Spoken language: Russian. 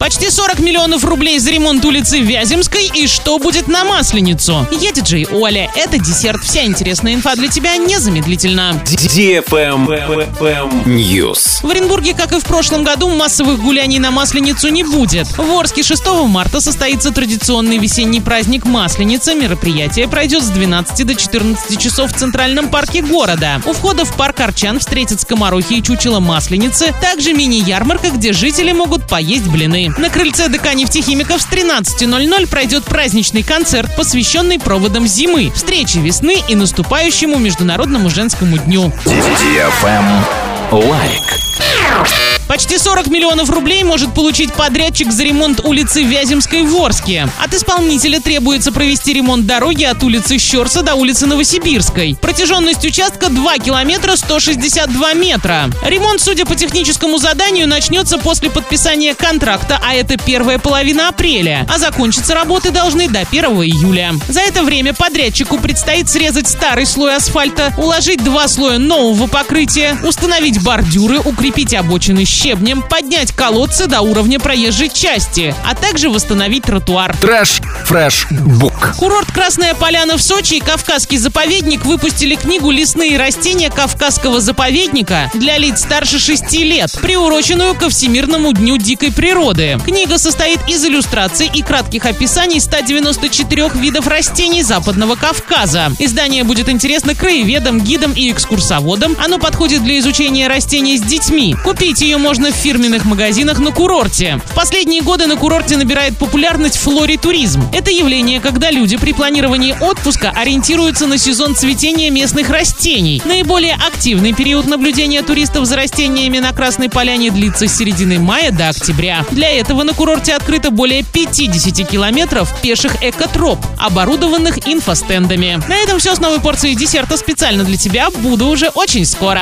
Почти 40 миллионов рублей за ремонт улицы Вяземской и что будет на Масленицу? Я диджей Оля, это десерт. Вся интересная инфа для тебя незамедлительно. News. В Оренбурге, как и в прошлом году, массовых гуляний на Масленицу не будет. В Орске 6 марта состоится традиционный весенний праздник Масленица. Мероприятие пройдет с 12 до 14 часов в Центральном парке города. У входа в парк Арчан встретят скоморохи и чучело Масленицы. Также мини-ярмарка, где жители могут поесть блины. На крыльце ДК нефтехимиков с 13.00 пройдет праздничный концерт, посвященный проводам зимы, встрече весны и наступающему Международному женскому дню. Лайк. Почти 40 миллионов рублей может получить подрядчик за ремонт улицы Вяземской в Орске. От исполнителя требуется провести ремонт дороги от улицы Щорса до улицы Новосибирской. Протяженность участка 2 километра 162 метра. Ремонт, судя по техническому заданию, начнется после подписания контракта, а это первая половина апреля. А закончиться работы должны до 1 июля. За это время подрядчику предстоит срезать старый слой асфальта, уложить два слоя нового покрытия, установить бордюры, укрепить обочины щебнем, поднять колодцы до уровня проезжей части, а также восстановить тротуар. Trash Fresh Book. Курорт Красная Поляна в Сочи и Кавказский заповедник выпустили книгу «Лесные растения Кавказского заповедника» для лиц старше 6 лет, приуроченную ко Всемирному дню дикой природы. Книга состоит из иллюстраций и кратких описаний 194 видов растений Западного Кавказа. Издание будет интересно краеведам, гидам и экскурсоводам. Оно подходит для изучения растений с детьми. Купить ее можно в фирменных магазинах на курорте. В последние годы на курорте набирает популярность флоритуризм. Это явление, когда люди при планировании отпуска ориентируются на сезон цветения местных растений. Наиболее активный период наблюдения туристов за растениями на Красной Поляне длится с середины мая до октября. Для этого на курорте открыто более 50 километров пеших экотроп, оборудованных инфостендами. На этом все с новой порцией десерта специально для тебя. Буду уже очень скоро.